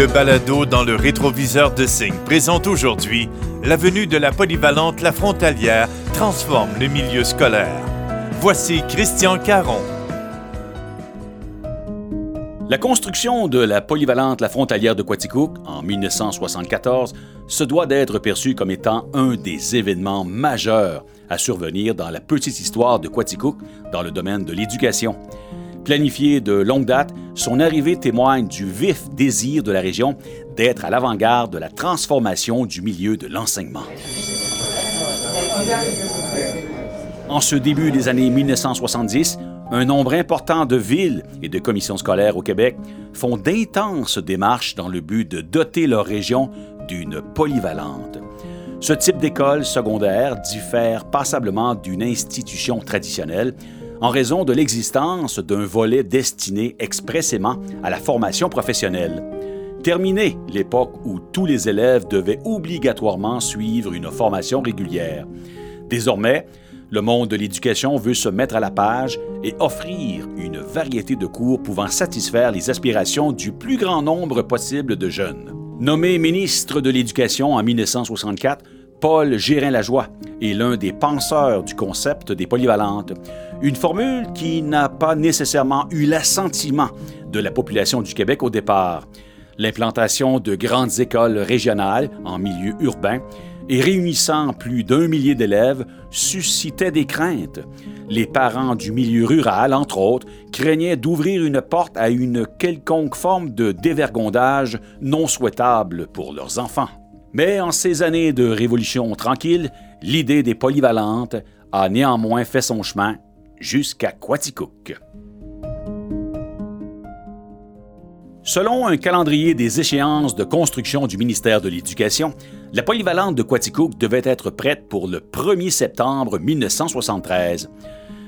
Le balado dans le rétroviseur de Signe présente aujourd'hui la venue de la polyvalente La Frontalière transforme le milieu scolaire. Voici Christian Caron. La construction de la polyvalente La Frontalière de Quaticook en 1974 se doit d'être perçue comme étant un des événements majeurs à survenir dans la petite histoire de Quaticook dans le domaine de l'éducation. Planifiée de longue date, son arrivée témoigne du vif désir de la région d'être à l'avant-garde de la transformation du milieu de l'enseignement. En ce début des années 1970, un nombre important de villes et de commissions scolaires au Québec font d'intenses démarches dans le but de doter leur région d'une polyvalente. Ce type d'école secondaire diffère passablement d'une institution traditionnelle en raison de l'existence d'un volet destiné expressément à la formation professionnelle. Terminée l'époque où tous les élèves devaient obligatoirement suivre une formation régulière. Désormais, le monde de l'éducation veut se mettre à la page et offrir une variété de cours pouvant satisfaire les aspirations du plus grand nombre possible de jeunes. Nommé ministre de l'Éducation en 1964, Paul Gérin-Lajoie est l'un des penseurs du concept des polyvalentes, une formule qui n'a pas nécessairement eu l'assentiment de la population du Québec au départ. L'implantation de grandes écoles régionales en milieu urbain et réunissant plus d'un millier d'élèves suscitait des craintes. Les parents du milieu rural, entre autres, craignaient d'ouvrir une porte à une quelconque forme de dévergondage non souhaitable pour leurs enfants. Mais en ces années de révolution tranquille, l'idée des polyvalentes a néanmoins fait son chemin jusqu'à Quaticook. Selon un calendrier des échéances de construction du ministère de l'Éducation, la polyvalente de Quaticook devait être prête pour le 1er septembre 1973.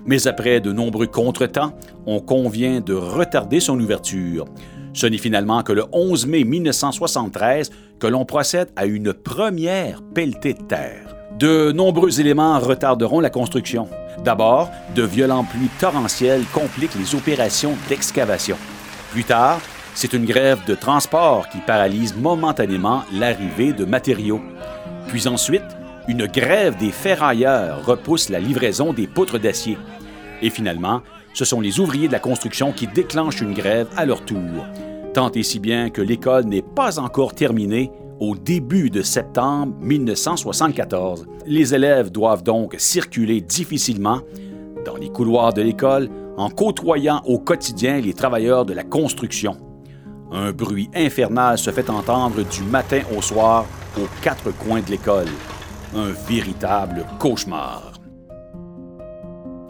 Mais après de nombreux contretemps, on convient de retarder son ouverture. Ce n'est finalement que le 11 mai 1973 que l'on procède à une première pelletée de terre. De nombreux éléments retarderont la construction. D'abord, de violents pluies torrentielles compliquent les opérations d'excavation. Plus tard, c'est une grève de transport qui paralyse momentanément l'arrivée de matériaux. Puis ensuite, une grève des ferrailleurs repousse la livraison des poutres d'acier. Et finalement, ce sont les ouvriers de la construction qui déclenchent une grève à leur tour. Tant et si bien que l'école n'est pas encore terminée au début de septembre 1974. Les élèves doivent donc circuler difficilement dans les couloirs de l'école en côtoyant au quotidien les travailleurs de la construction. Un bruit infernal se fait entendre du matin au soir aux quatre coins de l'école. Un véritable cauchemar.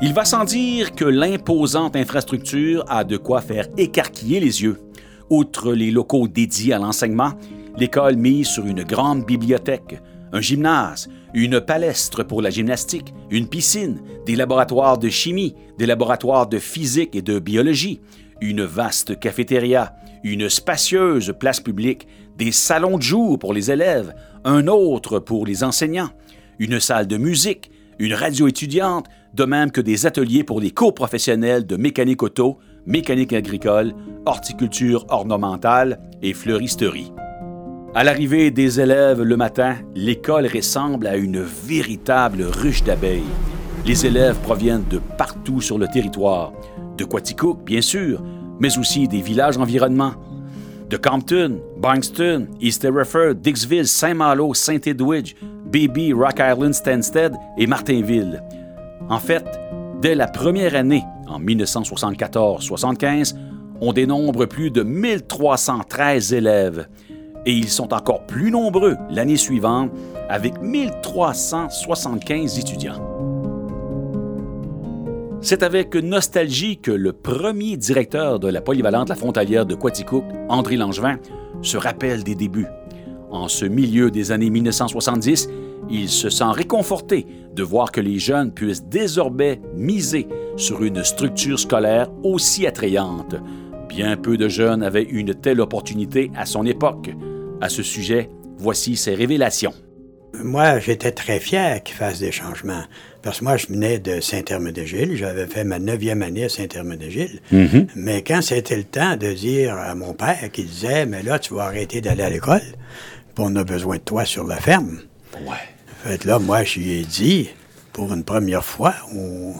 Il va sans dire que l'imposante infrastructure a de quoi faire écarquiller les yeux. Outre les locaux dédiés à l'enseignement, l'école mise sur une grande bibliothèque, un gymnase, une palestre pour la gymnastique, une piscine, des laboratoires de chimie, des laboratoires de physique et de biologie, une vaste cafétéria, une spacieuse place publique, des salons de jour pour les élèves, un autre pour les enseignants, une salle de musique, une radio étudiante, de même que des ateliers pour les cours professionnels de mécanique auto, mécanique agricole, horticulture ornementale et fleuristerie. À l'arrivée des élèves le matin, l'école ressemble à une véritable ruche d'abeilles. Les élèves proviennent de partout sur le territoire, de Quaticook, bien sûr, mais aussi des villages environnants, de Compton, Bankston, East Hereford, Dixville, Saint-Malo, Saint-Edwidge, Baby, Rock Island, Stansted et Martinville. En fait, dès la première année, en 1974-75, on dénombre plus de 1313 élèves et ils sont encore plus nombreux l'année suivante avec 1375 étudiants. C'est avec nostalgie que le premier directeur de la polyvalente La Frontalière de Quaticook, André Langevin, se rappelle des débuts. En ce milieu des années 1970, il se sent réconforté de voir que les jeunes puissent désormais miser sur une structure scolaire aussi attrayante. Bien peu de jeunes avaient une telle opportunité à son époque. À ce sujet, voici ses révélations. Moi, j'étais très fier qu'il fasse des changements Parce que moi, je venais de Saint-Hermé-de-Gilles. J'avais fait ma neuvième année à Saint-Hermé-de-Gilles. Mhm. Mais quand c'était le temps de dire à mon père qui disait, mais là, tu vas arrêter d'aller à l'école, puis on a besoin de toi sur la ferme. Ouais. Fait là, moi, je lui ai dit, pour une première fois, on-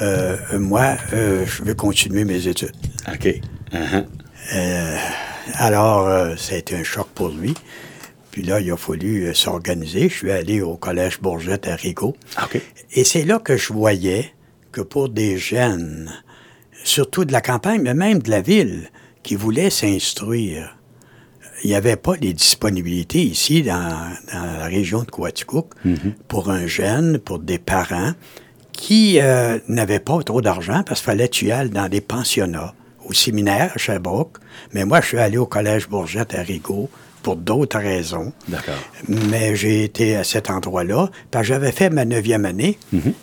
euh, moi, euh, je veux continuer mes études. OK. Uh-huh. Alors, euh, ça a été un choc pour lui. Puis là, il a fallu euh, s'organiser. Je suis allé au Collège Bourgette à Rigaud. OK. Et c'est là que je voyais que pour des jeunes, surtout de la campagne, mais même de la ville, qui voulaient s'instruire, il n'y avait pas les disponibilités ici dans, dans la région de Coaticook pour un jeune, pour des parents qui euh, n'avaient pas trop d'argent parce qu'il fallait que tu ailles dans des pensionnats, au séminaire à Sherbrooke. Mais moi, je suis allé au Collège Bourgette à Rigaud pour d'autres raisons. D'accord. Mais j'ai été à cet endroit-là, parce que j'avais fait ma neuvième année,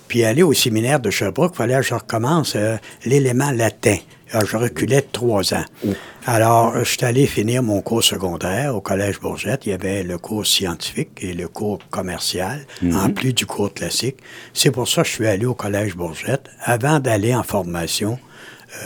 puis aller au séminaire de Sherbrooke, il fallait que je recommence euh, l'élément latin. Alors, je reculais de trois ans. Alors, je suis allé finir mon cours secondaire au Collège Bourgette. Il y avait le cours scientifique et le cours commercial, en plus du cours classique. C'est pour ça que je suis allé au Collège Bourgette avant d'aller en formation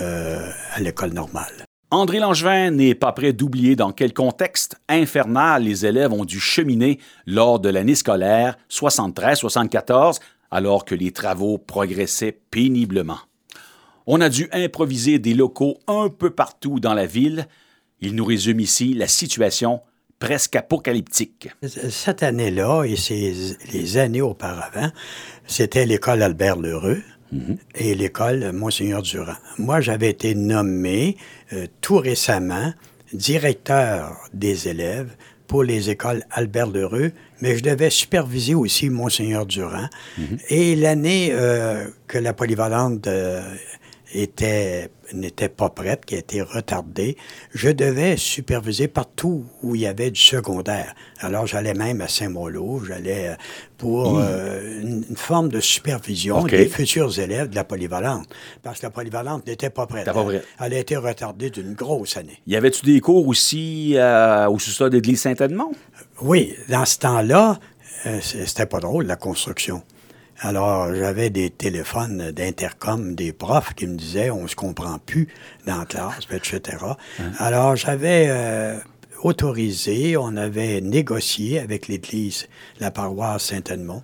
euh, à l'école normale. André Langevin n'est pas prêt d'oublier dans quel contexte infernal les élèves ont dû cheminer lors de l'année scolaire 73-74, alors que les travaux progressaient péniblement. On a dû improviser des locaux un peu partout dans la ville. Il nous résume ici la situation presque apocalyptique. Cette année-là et ces, les années auparavant, c'était l'école Albert Lheureux et l'école Monseigneur Durand. Moi, j'avais été nommé euh, tout récemment directeur des élèves pour les écoles Albert Lheureux, mais je devais superviser aussi Monseigneur Durand. Et l'année euh, que la polyvalente euh, était n'était pas prête, qui a été retardée, je devais superviser partout où il y avait du secondaire. Alors, j'allais même à Saint-Malo, j'allais euh, pour euh, une, une forme de supervision des futurs élèves de la polyvalente. Parce que la polyvalente n'était pas prête. T'as pas prête. Elle a été retardée d'une grosse année. Y avait-tu des cours aussi euh, au sous-sol de l'église Saint-Edmond? Oui, dans ce temps-là, euh, c'était pas drôle, la construction. Alors, j'avais des téléphones d'intercom des profs qui me disaient on se comprend plus dans la classe, etc. Alors, j'avais euh, autorisé, on avait négocié avec l'Église, la paroisse Saint-Edmond,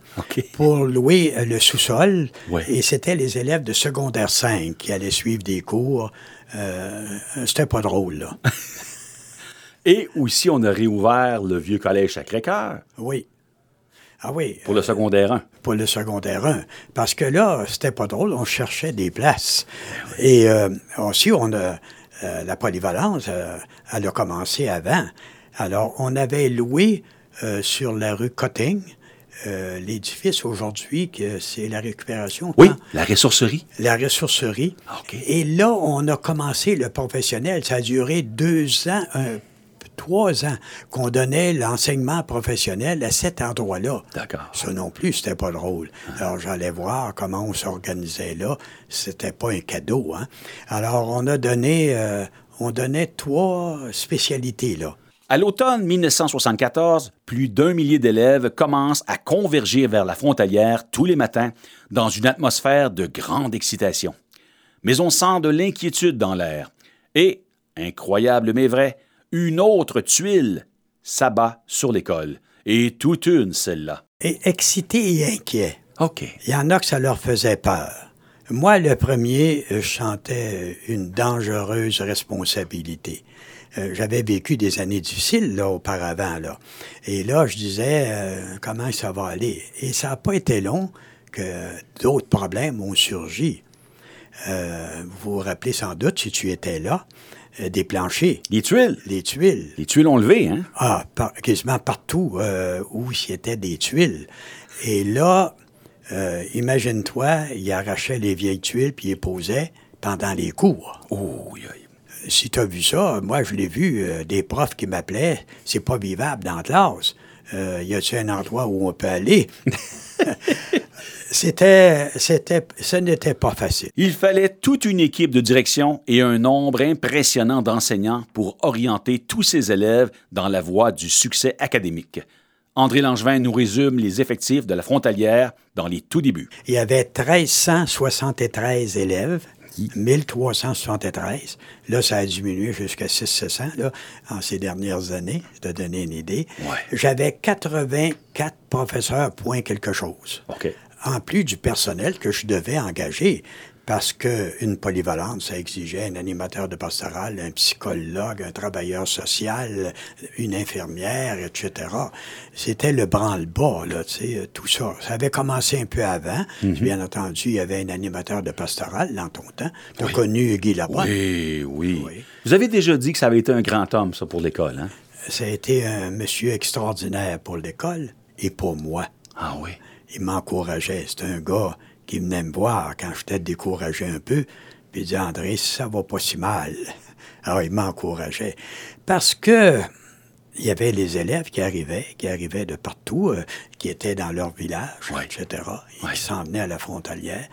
pour louer euh, le sous-sol. Ouais. Et c'était les élèves de secondaire 5 qui allaient suivre des cours. Euh, c'était pas drôle, là. Et aussi, on a réouvert le vieux collège Sacré-Cœur oui. Ah oui. pour le secondaire 1. pour le secondaire 1. Parce que là, c'était pas drôle, on cherchait des places. Et euh, aussi, on a, euh, la polyvalence, euh, elle a commencé avant. Alors, on avait loué sur la rue Cotting l'édifice aujourd'hui, que c'est la récupération. Oui, quand- la ressourcerie. la ressourcerie. OK. Et là, on a commencé le professionnel. Ça a duré deux ans, un- trois ans, qu'on donnait l'enseignement professionnel à cet endroit-là. D'accord. Ça non plus, c'était pas drôle. Alors, j'allais voir comment on s'organisait là. C'était pas un cadeau, hein. Alors, on a donné, euh, on donnait trois spécialités, là. À l'automne 1974, plus d'un millier d'élèves commencent à converger vers la frontalière tous les matins dans une atmosphère de grande excitation. Mais on sent de l'inquiétude dans l'air. Et, incroyable mais vrai, une autre tuile s'abat sur l'école. Et toute une, celle-là. Et excité et inquiet. OK. Il y en a que ça leur faisait peur. Moi, le premier, euh, je sentais une dangereuse responsabilité. Euh, J'avais vécu des années difficiles là auparavant là, et là je disais euh, comment ça va aller? Et ça n'a pas été long que d'autres problèmes ont surgi. Euh, vous vous rappelez sans doute si tu étais là des planchers, Les tuiles. les tuiles. Les tuiles ont levé, hein? Ah, par- quasiment partout euh, où il y était des tuiles. Et là, euh, imagine-toi, il arrachait les vieilles tuiles puis il les posait pendant les cours. Oh. Si tu as vu ça, moi je l'ai vu, euh, des profs qui m'appelaient, c'est pas vivable dans la classe. Euh, y a-t-il un endroit où on peut aller? c'était, c'était, ce n'était pas facile. Il fallait toute une équipe de direction et un nombre impressionnant d'enseignants pour orienter tous ces élèves dans la voie du succès académique. André Langevin nous résume les effectifs de la frontalière dans les tout débuts. Il y avait 1373 élèves. 1373. Là, ça a diminué jusqu'à 600 là, en ces dernières années, de donner une idée. J'avais 84 professeurs, point quelque chose. En plus du personnel que je devais engager parce qu'une polyvalente, ça exigeait un animateur de pastoral, un psychologue, un travailleur social, une infirmière, etc. C'était le branle-bas, là, tu sais, tout ça. Ça avait commencé un peu avant. Mhm. Bien entendu, il y avait un animateur de pastoral dans ton temps. Tu as connu Guy Lapointe. Oui, oui, oui, Vous avez déjà dit que ça avait été un grand homme, ça, pour l'école, hein? Ça a été un monsieur extraordinaire pour l'école et pour moi. Ah oui? Il m'encourageait. C'est un gars qui venait me voir quand j'étais découragé un peu, puis il disait André, ça va pas si mal. Alors il m'encourageait. Parce que il y avait les élèves qui arrivaient, qui arrivaient de partout, euh, qui étaient dans leur village, etc., et qui s'en venaient à la frontalière.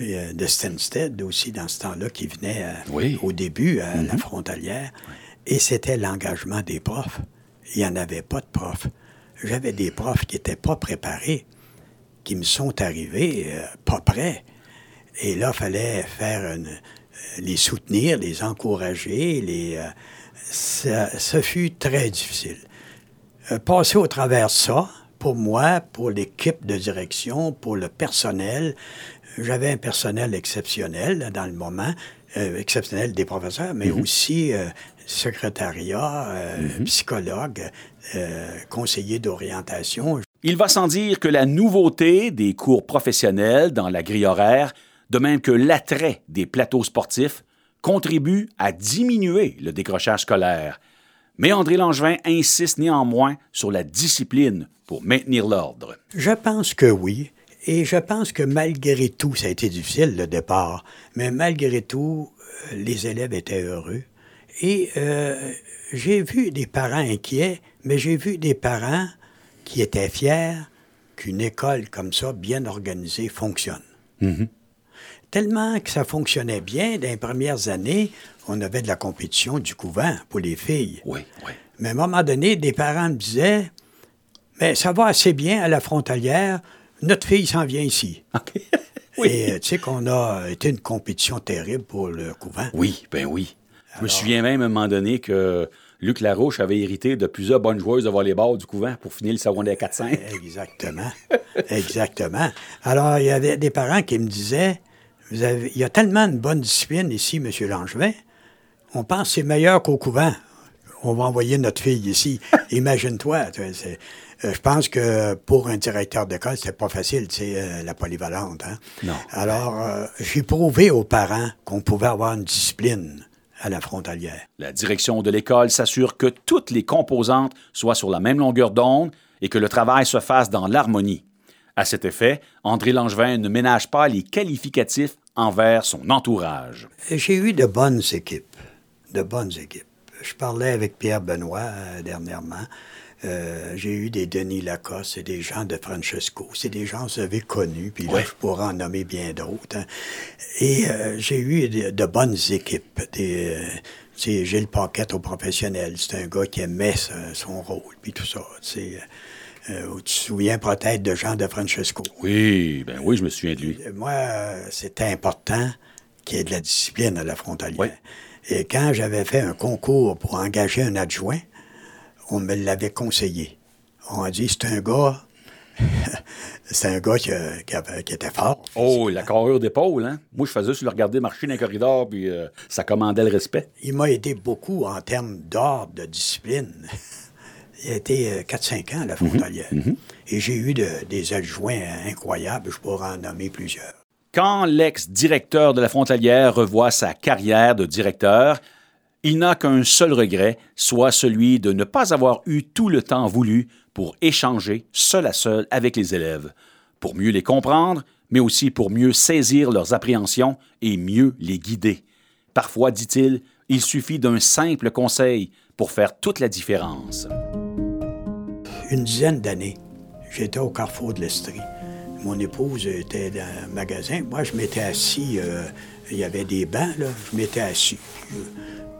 Euh, de Stenstead aussi, dans ce temps-là, qui venait euh, au début à la mm-hmm. frontalière. Et c'était l'engagement des profs. Il n'y en avait pas de profs. J'avais des profs qui n'étaient pas préparés qui me sont arrivés euh, pas prêts. Et là, il fallait faire euh, les soutenir, les encourager. Les, euh, ça, fut très difficile. passer au travers ça, pour moi, pour l'équipe de direction, pour le personnel, j'avais un personnel exceptionnel dans le moment, exceptionnel des professeurs, mais mm-hmm. aussi secrétariat, mm-hmm. psychologue, conseiller d'orientation. Il va sans dire que la nouveauté des cours professionnels dans la grille horaire, de même que l'attrait des plateaux sportifs, contribue à diminuer le décrochage scolaire. Mais André Langevin insiste néanmoins sur la discipline pour maintenir l'ordre. Je pense que oui. Et je pense que malgré tout, ça a été difficile le départ, mais malgré tout, euh, les élèves étaient heureux. Et euh, j'ai vu des parents inquiets, mais j'ai vu des parents qui était fier qu'une école comme ça, bien organisée, fonctionne. Mhm. Tellement que ça fonctionnait bien, dans les premières années, on avait de la compétition du couvent pour les filles. Oui, oui. Mais à un moment donné, des parents me disaient Mais ça va assez bien à la frontalière, notre fille s'en vient ici. oui. Et tu sais qu'on a été une compétition terrible pour le couvent. Oui, ben oui. Je me souviens même à un moment donné que Luc Larouche avait hérité de plusieurs bonnes joueuses de volleyball du couvent pour finir le secondaire 4-5. Exactement. Exactement. Alors, il y avait des parents qui me disaient vous avez, il y a tellement de bonne discipline ici, M. Langevin, on pense que c'est meilleur qu'au couvent. On va envoyer notre fille ici. Imagine-toi. Euh, je pense que pour un directeur d'école, c'est pas facile, c'est euh, la polyvalente. Hein? Non. Alors, euh, j'ai prouvé aux parents qu'on pouvait avoir une discipline à la frontalière. La direction de l'école s'assure que toutes les composantes soient sur la même longueur d'onde et que le travail se fasse dans l'harmonie. À cet effet, André Langevin ne ménage pas les qualificatifs envers son entourage. J'ai eu de bonnes équipes, de bonnes équipes. Je parlais avec Pierre Benoît euh, dernièrement. Euh, j'ai eu des Denis Lacoste et des gens de Francesco. C'est des gens que vous avez connus, puis là, je pourrais en nommer bien d'autres. Hein. Et euh, j'ai eu de, bonnes équipes. Des, euh, Gilles Paquette au professionnel, c'est un gars qui aimait son rôle, puis tout ça. tu te souviens peut-être de Jean de Francesco? Oui, ben oui, je me souviens de lui. Moi, c'était important qu'il y ait de la discipline à la frontalière. Et quand j'avais fait un concours pour engager un adjoint, on me l'avait conseillé. On a dit, c'est un gars c'est un gars qui, était fort. Oh, la carrure d'épaule, hein? Moi, je faisais juste le regarder marcher dans les corridors, puis euh, ça commandait le respect. Il m'a aidé beaucoup en termes d'ordre, de discipline. Il a été 4-5 euh, ans à la mhm, frontalière. Mhm. Et j'ai eu des adjoints incroyables, je pourrais en nommer plusieurs. Quand l'ex-directeur de la frontalière revoit sa carrière de directeur, il n'a qu'un seul regret, soit celui de ne pas avoir eu tout le temps voulu pour échanger seul à seul avec les élèves, pour mieux les comprendre, mais aussi pour mieux saisir leurs appréhensions et mieux les guider. Parfois, dit-il, il suffit d'un simple conseil pour faire toute la différence. Une dizaine d'années, j'étais au carrefour de l'Estrie. Mon épouse était dans un magasin. Moi, je m'étais assis. Euh, il y avait des bancs, là. Je m'étais assis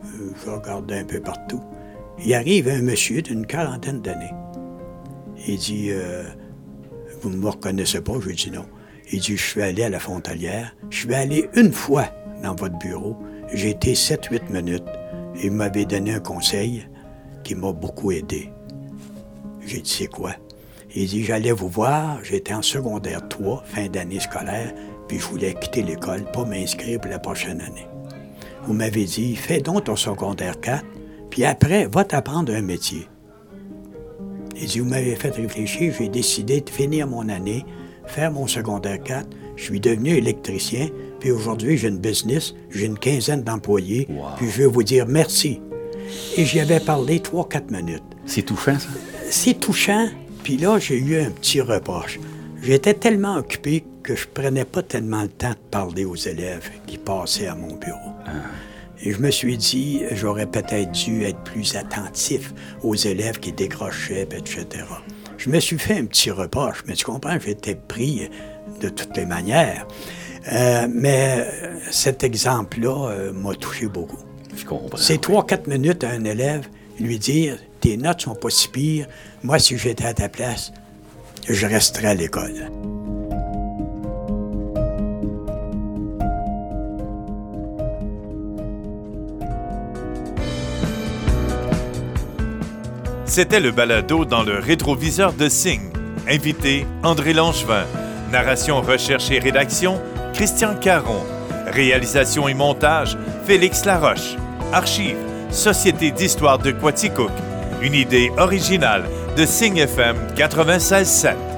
je regardais un peu partout. Il arrive un monsieur d'une quarantaine d'années. Il dit, euh, vous ne me reconnaissez pas? Je lui dit non. Il dit, je suis allé à la Frontalière. Je suis allé une fois dans votre bureau. J'ai été 7-8 minutes. Il m'avait donné un conseil qui m'a beaucoup aidé. J'ai dit, c'est quoi? Il dit, j'allais vous voir, j'étais en secondaire 3, fin d'année scolaire, puis je voulais quitter l'école, pas m'inscrire pour la prochaine année. Vous m'avez dit, fais donc ton secondaire 4, puis après, va t'apprendre un métier. Il dit, vous m'avez fait réfléchir, j'ai décidé de finir mon année, faire mon secondaire 4, je suis devenu électricien, puis aujourd'hui, j'ai une business, j'ai une quinzaine d'employés, puis je veux vous dire merci. Et j'y avais parlé trois, quatre minutes. C'est touchant, ça? C'est touchant, puis là, j'ai eu un petit reproche. J'étais tellement occupé que je prenais pas tellement le temps de parler aux élèves qui passaient à mon bureau. Et je me suis dit, j'aurais peut-être dû être plus attentif aux élèves qui décrochaient, etc. Je me suis fait un petit reproche, mais tu comprends, j'étais pris de toutes les manières. Euh, mais cet exemple-là euh, m'a touché beaucoup. Je comprends. C'est trois, quatre minutes à un élève, lui dire Tes notes sont pas si pires. Moi, si j'étais à ta place, je resterais à l'école. C'était le balado dans le rétroviseur de Signe. Invité André Langevin. Narration, recherche et rédaction Christian Caron. Réalisation et montage Félix Laroche. Archives Société d'histoire de Quaticook. Une idée originale de Signe FM 96.7.